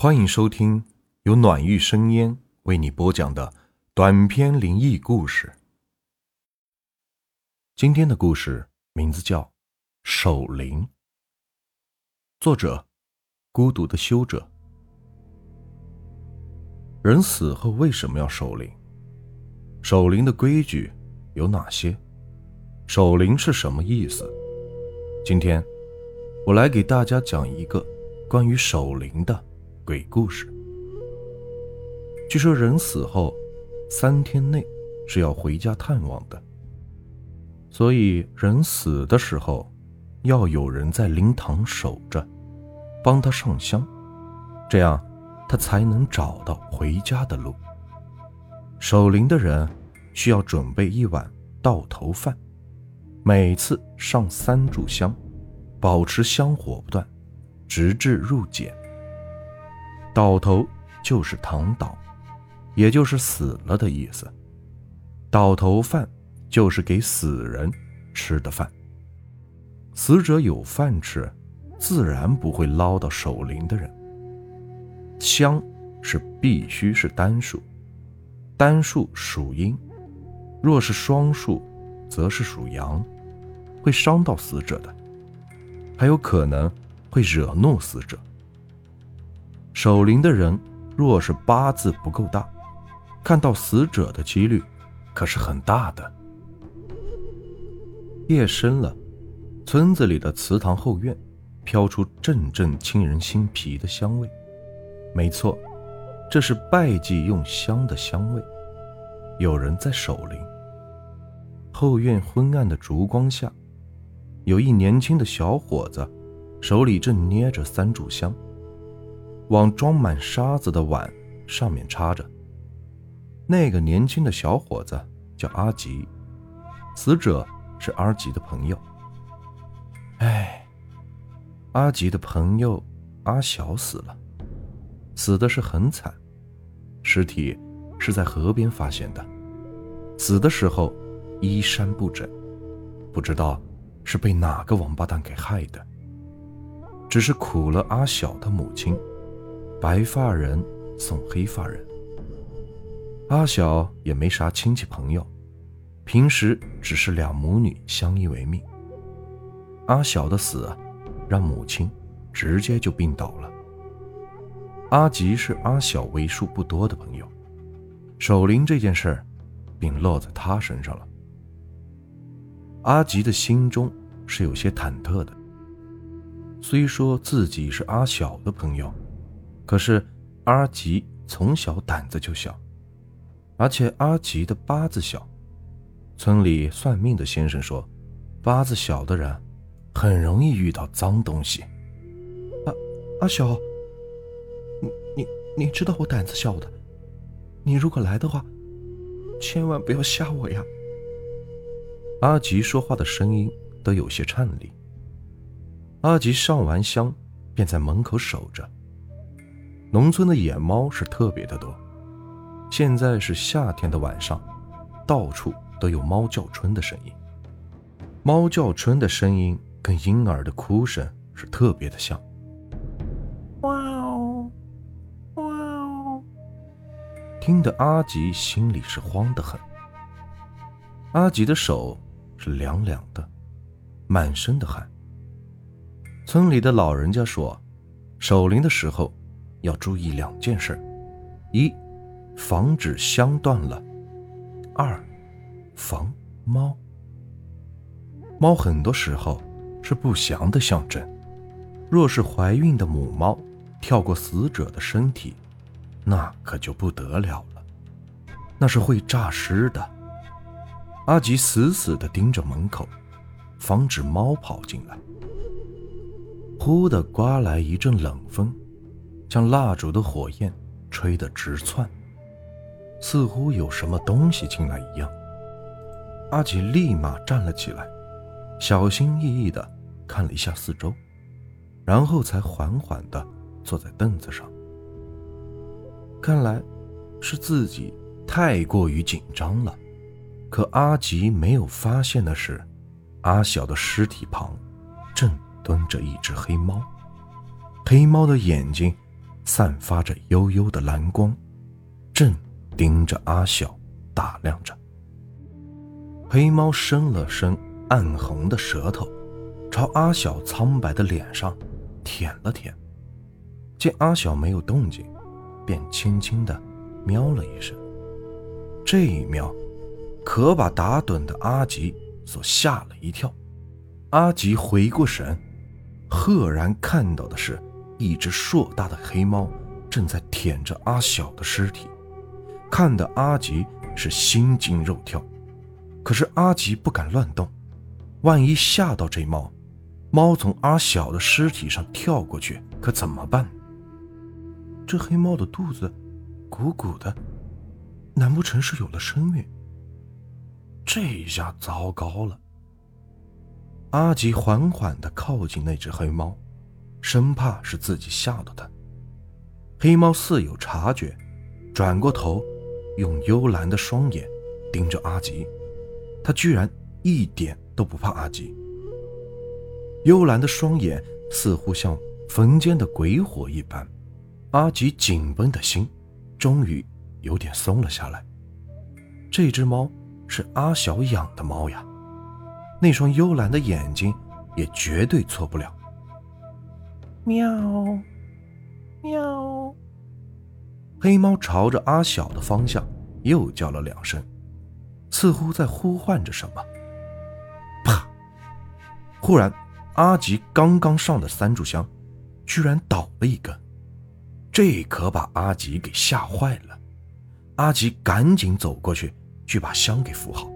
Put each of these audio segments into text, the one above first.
欢迎收听由暖玉生烟为你播讲的短篇灵异故事。今天的故事名字叫《守灵》，作者：孤独的修者。人死后为什么要守灵？守灵的规矩有哪些？守灵是什么意思？今天我来给大家讲一个关于守灵的。鬼故事。据说人死后三天内是要回家探望的，所以人死的时候要有人在灵堂守着，帮他上香，这样他才能找到回家的路。守灵的人需要准备一碗稻头饭，每次上三炷香，保持香火不断，直至入殓。倒头就是躺倒，也就是死了的意思。倒头饭就是给死人吃的饭。死者有饭吃，自然不会捞到守灵的人。香是必须是单数，单数属阴，若是双数，则是属阳，会伤到死者的，还有可能会惹怒死者。守灵的人若是八字不够大，看到死者的几率可是很大的。夜深了，村子里的祠堂后院飘出阵阵沁人心脾的香味。没错，这是拜祭用香的香味。有人在守灵。后院昏暗的烛光下，有一年轻的小伙子，手里正捏着三炷香。往装满沙子的碗上面插着。那个年轻的小伙子叫阿吉，死者是阿吉的朋友。哎，阿吉的朋友阿小死了，死的是很惨，尸体是在河边发现的，死的时候衣衫不整，不知道是被哪个王八蛋给害的，只是苦了阿小的母亲。白发人送黑发人，阿小也没啥亲戚朋友，平时只是两母女相依为命。阿小的死，让母亲直接就病倒了。阿吉是阿小为数不多的朋友，守灵这件事儿，便落在他身上了。阿吉的心中是有些忐忑的，虽说自己是阿小的朋友。可是阿吉从小胆子就小，而且阿吉的八字小。村里算命的先生说，八字小的人很容易遇到脏东西。阿阿小，你你你知道我胆子小的，你如果来的话，千万不要吓我呀。阿吉说话的声音都有些颤栗。阿吉上完香，便在门口守着。农村的野猫是特别的多，现在是夏天的晚上，到处都有猫叫春的声音。猫叫春的声音跟婴儿的哭声是特别的像。哇哦，哇哦，听得阿吉心里是慌得很。阿吉的手是凉凉的，满身的汗。村里的老人家说，守灵的时候。要注意两件事：一，防止香断了；二，防猫。猫很多时候是不祥的象征，若是怀孕的母猫跳过死者的身体，那可就不得了了，那是会诈尸的。阿吉死死地盯着门口，防止猫跑进来。忽地刮来一阵冷风。将蜡烛的火焰吹得直窜，似乎有什么东西进来一样。阿吉立马站了起来，小心翼翼地看了一下四周，然后才缓缓地坐在凳子上。看来是自己太过于紧张了。可阿吉没有发现的是，阿小的尸体旁正蹲着一只黑猫，黑猫的眼睛。散发着幽幽的蓝光，正盯着阿晓打量着。黑猫伸了伸暗红的舌头，朝阿晓苍白的脸上舔了舔。见阿晓没有动静，便轻轻的喵了一声。这一喵，可把打盹的阿吉所吓了一跳。阿吉回过神，赫然看到的是。一只硕大的黑猫正在舔着阿晓的尸体，看得阿吉是心惊肉跳。可是阿吉不敢乱动，万一吓到这猫，猫从阿晓的尸体上跳过去，可怎么办？这黑猫的肚子鼓鼓的，难不成是有了身孕？这一下糟糕了。阿吉缓缓地靠近那只黑猫。生怕是自己吓到他，黑猫似有察觉，转过头，用幽蓝的双眼盯着阿吉。他居然一点都不怕阿吉。幽蓝的双眼似乎像坟间的鬼火一般，阿吉紧绷的心终于有点松了下来。这只猫是阿小养的猫呀，那双幽蓝的眼睛也绝对错不了。喵，喵！黑猫朝着阿晓的方向又叫了两声，似乎在呼唤着什么。啪！忽然，阿吉刚刚上的三炷香居然倒了一根，这可把阿吉给吓坏了。阿吉赶紧走过去，去把香给扶好。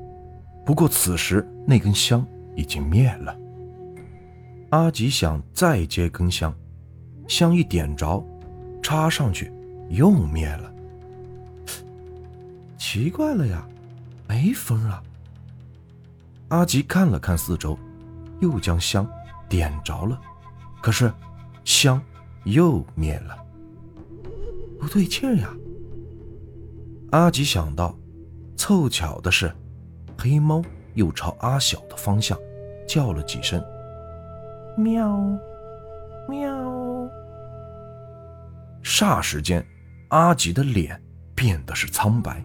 不过此时那根香已经灭了。阿吉想再接根香。香一点着，插上去，又灭了。奇怪了呀，没风啊！阿吉看了看四周，又将香点着了，可是香又灭了。不对劲呀！阿吉想到，凑巧的是，黑猫又朝阿小的方向叫了几声，喵，喵。霎时间，阿吉的脸变得是苍白。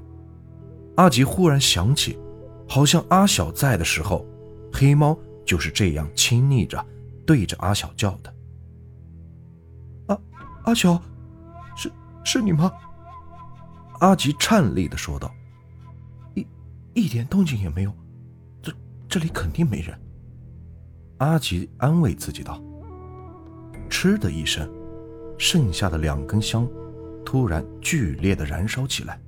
阿吉忽然想起，好像阿小在的时候，黑猫就是这样亲昵着对着阿小叫的。阿阿小，是是你吗？阿吉颤栗的说道。一一点动静也没有，这这里肯定没人。阿吉安慰自己道。嗤的一声。剩下的两根香，突然剧烈的燃烧起来，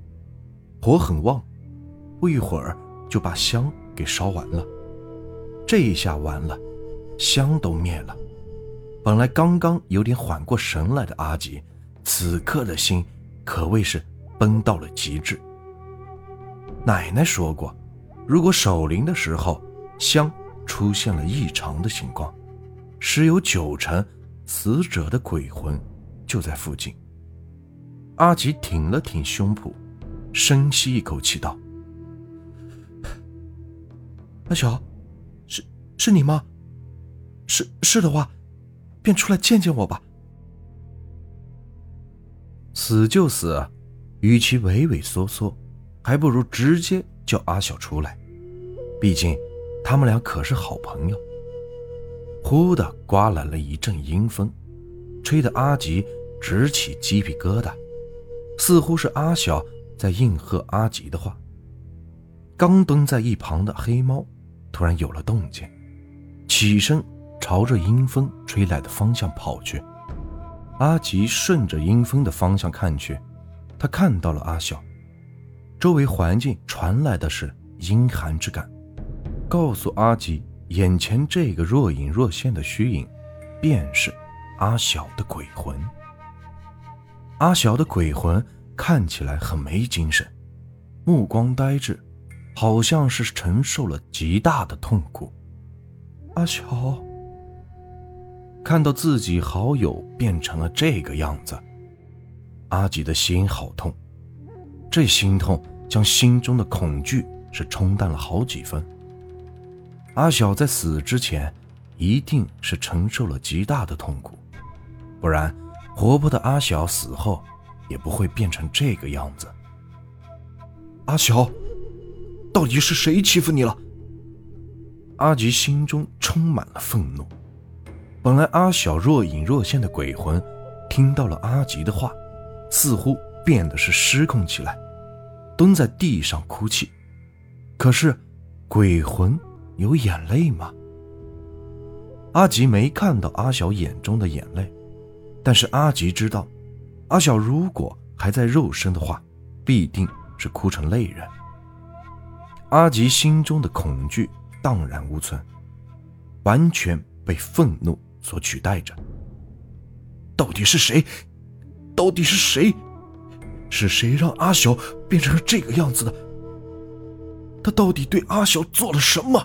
火很旺，不一会儿就把香给烧完了。这一下完了，香都灭了。本来刚刚有点缓过神来的阿吉，此刻的心可谓是崩到了极致。奶奶说过，如果守灵的时候香出现了异常的情况，十有九成死者的鬼魂。就在附近。阿吉挺了挺胸脯，深吸一口气道：“阿小，是是你吗？是是的话，便出来见见我吧。死就死，与其畏畏缩缩，还不如直接叫阿小出来。毕竟他们俩可是好朋友。”忽的刮来了一阵阴风，吹得阿吉。直起鸡皮疙瘩，似乎是阿小在应和阿吉的话。刚蹲在一旁的黑猫突然有了动静，起身朝着阴风吹来的方向跑去。阿吉顺着阴风的方向看去，他看到了阿小，周围环境传来的是阴寒之感，告诉阿吉，眼前这个若隐若现的虚影，便是阿小的鬼魂。阿晓的鬼魂看起来很没精神，目光呆滞，好像是承受了极大的痛苦。阿晓看到自己好友变成了这个样子，阿吉的心好痛，这心痛将心中的恐惧是冲淡了好几分。阿晓在死之前一定是承受了极大的痛苦，不然。活泼的阿晓死后也不会变成这个样子。阿晓，到底是谁欺负你了？阿吉心中充满了愤怒。本来阿晓若隐若现的鬼魂，听到了阿吉的话，似乎变得是失控起来，蹲在地上哭泣。可是，鬼魂有眼泪吗？阿吉没看到阿晓眼中的眼泪，但是阿吉知道，阿晓如果还在肉身的话，必定是哭成泪人。阿吉心中的恐惧荡然无存，完全被愤怒。所取代着，到底是谁？到底是谁？是谁让阿晓变成了这个样子的？他到底对阿晓做了什么？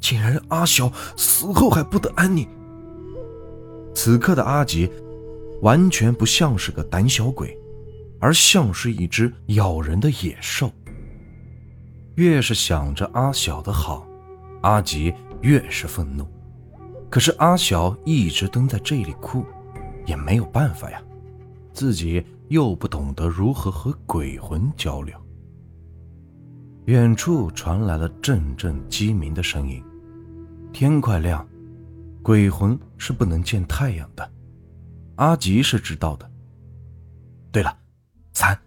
竟然让阿晓死后还不得安宁？此刻的阿吉，完全不像是个胆小鬼，而像是一只咬人的野兽。越是想着阿晓的好，阿吉越是愤怒。可是阿晓一直蹲在这里哭，也没有办法呀，自己又不懂得如何和鬼魂交流。远处传来了阵阵鸡鸣的声音，天快亮，鬼魂是不能见太阳的。阿吉是知道的。对了，伞。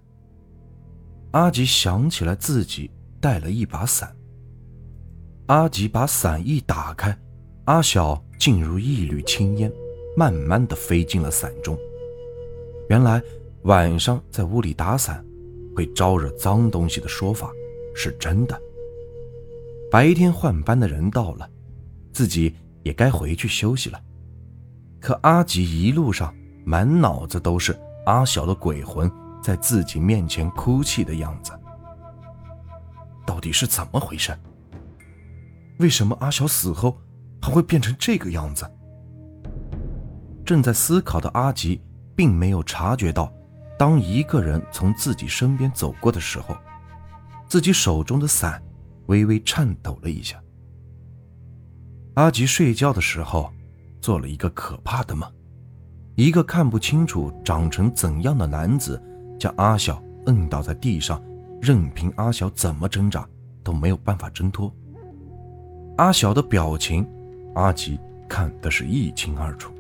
阿吉想起来自己带了一把伞。阿吉把伞一打开，阿晓。进入一缕青烟，慢慢的飞进了伞中。原来晚上在屋里打伞会招惹脏东西的说法是真的。白天换班的人到了，自己也该回去休息了。可阿吉一路上满脑子都是阿晓的鬼魂在自己面前哭泣的样子。到底是怎么回事？为什么阿晓死后？还会变成这个样子。正在思考的阿吉，并没有察觉到，当一个人从自己身边走过的时候，自己手中的伞微微颤抖了一下。阿吉睡觉的时候，做了一个可怕的梦，一个看不清楚长成怎样的男子，将阿晓摁倒在地上，任凭阿晓怎么挣扎，都没有办法挣脱。阿晓的表情。阿吉看的是一清二楚，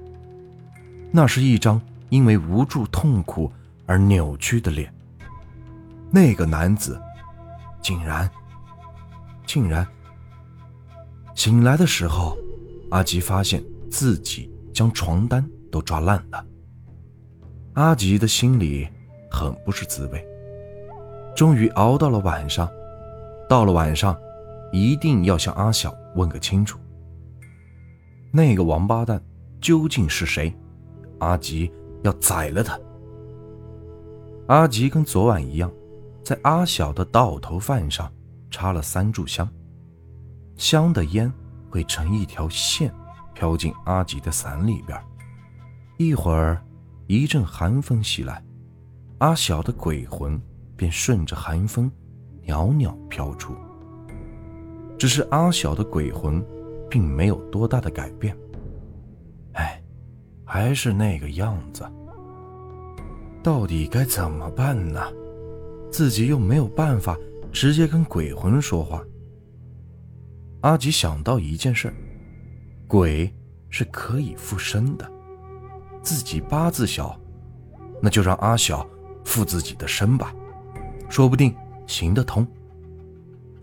那是一张因为无助痛苦而扭曲的脸。那个男子，竟然，竟然醒来的时候，阿吉发现自己将床单都抓烂了。阿吉的心里很不是滋味。终于熬到了晚上，到了晚上，一定要向阿晓问个清楚。那个王八蛋究竟是谁？阿吉要宰了他！阿吉跟昨晚一样，在阿晓的倒头饭上插了三炷香，香的烟会成一条线飘进阿吉的伞里边。一会儿，一阵寒风袭来，阿晓的鬼魂便顺着寒风袅袅飘出。只是阿晓的鬼魂。并没有多大的改变，哎，还是那个样子。到底该怎么办呢？自己又没有办法直接跟鬼魂说话。阿吉想到一件事：鬼是可以附身的。自己八字小，那就让阿小附自己的身吧，说不定行得通。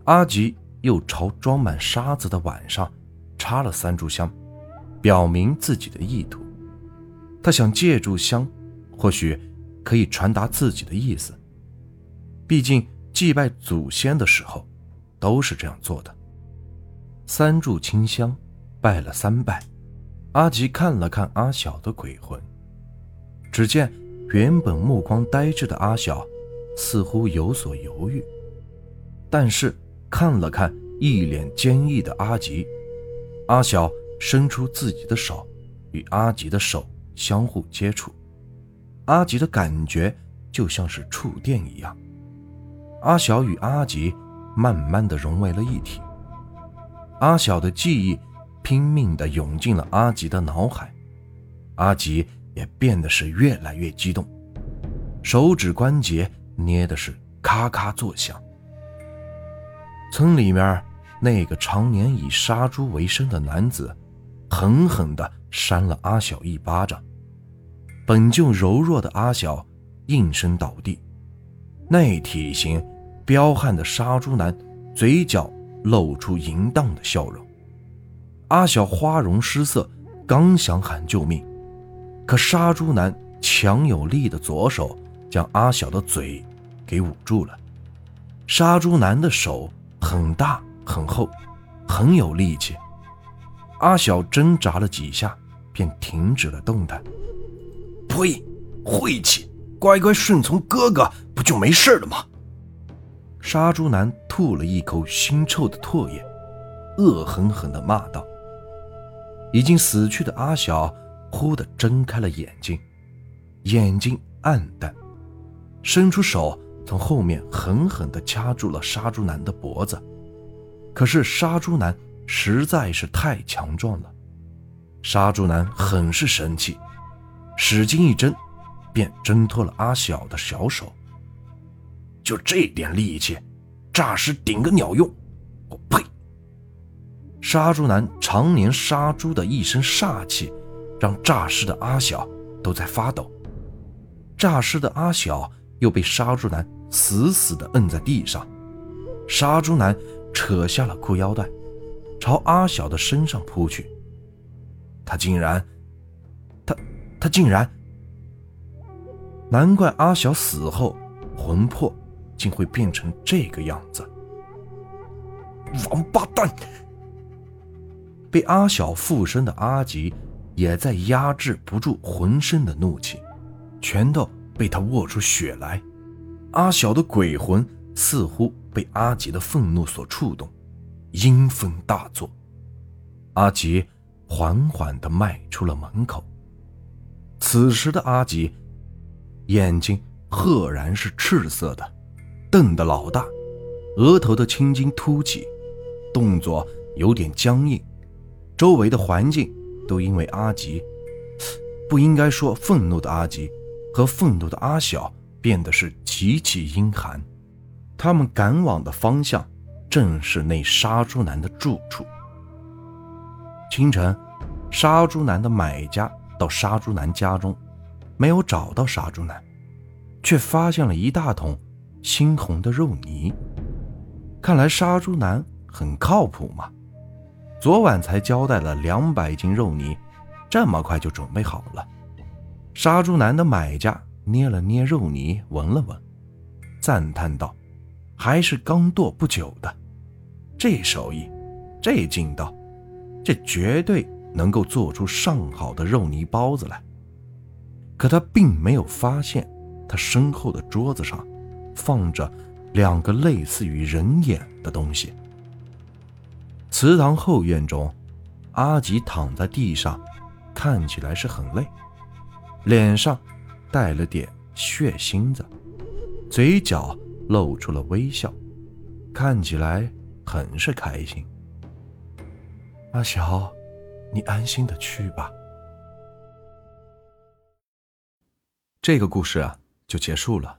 阿吉又朝装满沙子的碗上。插了三炷香，表明自己的意图。他想借助香，或许可以传达自己的意思。毕竟祭拜祖先的时候，都是这样做的。三炷清香，拜了三拜。阿吉看了看阿晓的鬼魂，只见原本目光呆滞的阿晓，似乎有所犹豫，但是看了看一脸坚毅的阿吉。阿晓伸出自己的手，与阿吉的手相互接触，阿吉的感觉就像是触电一样。阿晓与阿吉慢慢的融为了一体，阿晓的记忆拼命的涌进了阿吉的脑海，阿吉也变得是越来越激动，手指关节捏的是咔咔作响。村里面那个常年以杀猪为生的男子，狠狠地扇了阿小一巴掌。本就柔弱的阿小应声倒地。那体型彪悍的杀猪男，嘴角露出淫荡的笑容。阿小花容失色，刚想喊救命，可杀猪男强有力的左手将阿小的嘴给捂住了。杀猪男的手很大很厚，很有力气。阿小挣扎了几下，便停止了动弹。呸！晦气！乖乖顺从哥哥，不就没事了吗？杀猪男吐了一口腥臭的唾液，恶狠狠地骂道。已经死去的阿小忽地睁开了眼睛，眼睛暗淡，伸出手从后面狠狠地掐住了杀猪男的脖子。可是杀猪男实在是太强壮了，杀猪男很是生气，使劲一挣，便挣脱了阿小的小手。就这点力气，诈尸顶个鸟用！我呸！杀猪男常年杀猪的一身煞气，让诈尸的阿小都在发抖。诈尸的阿小又被杀猪男死死地摁在地上。杀猪男扯下了裤腰带，朝阿小的身上扑去。他竟然，他他竟然，难怪阿小死后魂魄竟会变成这个样子。王八蛋！被阿小附身的阿吉也在压制不住浑身的怒气，拳头被他握出血来。阿小的鬼魂似乎被阿吉的愤怒所触动，阴风大作。阿吉缓缓地迈出了门口。此时的阿吉眼睛赫然是赤色的，瞪得老大，额头的青筋凸起，动作有点僵硬。周围的环境都因为阿吉，不应该说愤怒的阿吉和愤怒的阿小变得是极其阴寒。他们赶往的方向正是那杀猪男的住处。清晨，杀猪男的买家到杀猪男家中，没有找到杀猪男，却发现了一大桶猩红的肉泥。看来杀猪男很靠谱嘛。昨晚才交代了两百斤肉泥，这么快就准备好了。杀猪男的买家捏了捏肉泥，闻了闻，赞叹道：“还是刚剁不久的，这手艺，这劲道，这绝对能够做出上好的肉泥包子来。”可他并没有发现，他身后的桌子上放着两个类似于人眼的东西。祠堂后院中，阿吉躺在地上，看起来是很累，脸上带了点血腥子，嘴角露出了微笑，看起来很是开心。阿小，你安心的去吧。这个故事啊，就结束了。